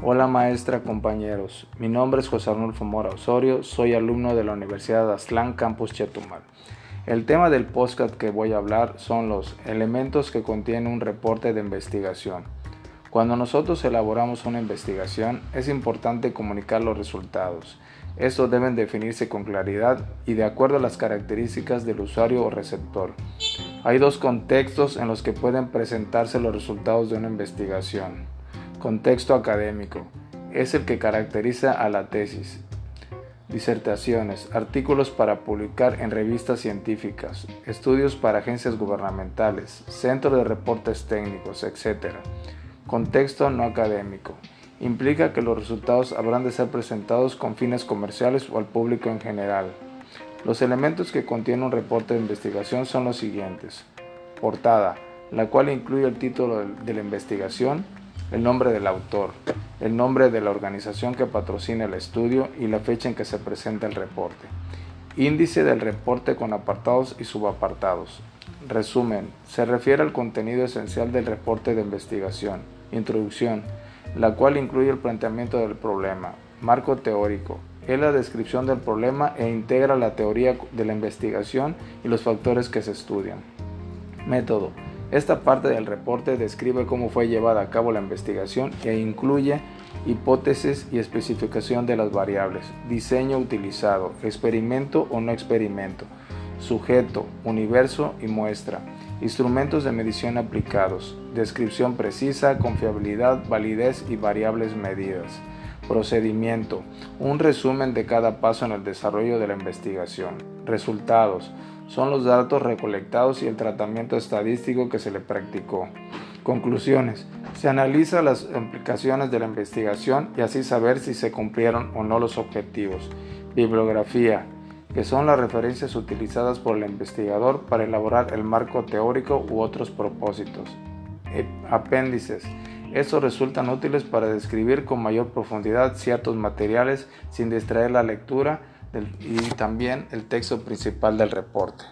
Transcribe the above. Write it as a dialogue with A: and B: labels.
A: Hola maestra, compañeros. Mi nombre es José Arnulfo Mora Osorio, soy alumno de la Universidad de Aztlán, Campus Chetumal. El tema del podcast que voy a hablar son los elementos que contiene un reporte de investigación. Cuando nosotros elaboramos una investigación, es importante comunicar los resultados. Estos deben definirse con claridad y de acuerdo a las características del usuario o receptor. Hay dos contextos en los que pueden presentarse los resultados de una investigación. Contexto académico. Es el que caracteriza a la tesis. Disertaciones, artículos para publicar en revistas científicas, estudios para agencias gubernamentales, centros de reportes técnicos, etc. Contexto no académico. Implica que los resultados habrán de ser presentados con fines comerciales o al público en general. Los elementos que contiene un reporte de investigación son los siguientes. Portada, la cual incluye el título de la investigación, el nombre del autor, el nombre de la organización que patrocina el estudio y la fecha en que se presenta el reporte. Índice del reporte con apartados y subapartados. Resumen, se refiere al contenido esencial del reporte de investigación. Introducción, la cual incluye el planteamiento del problema. Marco teórico, es la descripción del problema e integra la teoría de la investigación y los factores que se estudian. Método. Esta parte del reporte describe cómo fue llevada a cabo la investigación e incluye hipótesis y especificación de las variables, diseño utilizado, experimento o no experimento, sujeto, universo y muestra, instrumentos de medición aplicados, descripción precisa, confiabilidad, validez y variables medidas. Procedimiento. Un resumen de cada paso en el desarrollo de la investigación. Resultados. Son los datos recolectados y el tratamiento estadístico que se le practicó. Conclusiones. Se analiza las implicaciones de la investigación y así saber si se cumplieron o no los objetivos. Bibliografía, que son las referencias utilizadas por el investigador para elaborar el marco teórico u otros propósitos. Apéndices estos resultan útiles para describir con mayor profundidad ciertos materiales sin distraer la lectura y también el texto principal del reporte.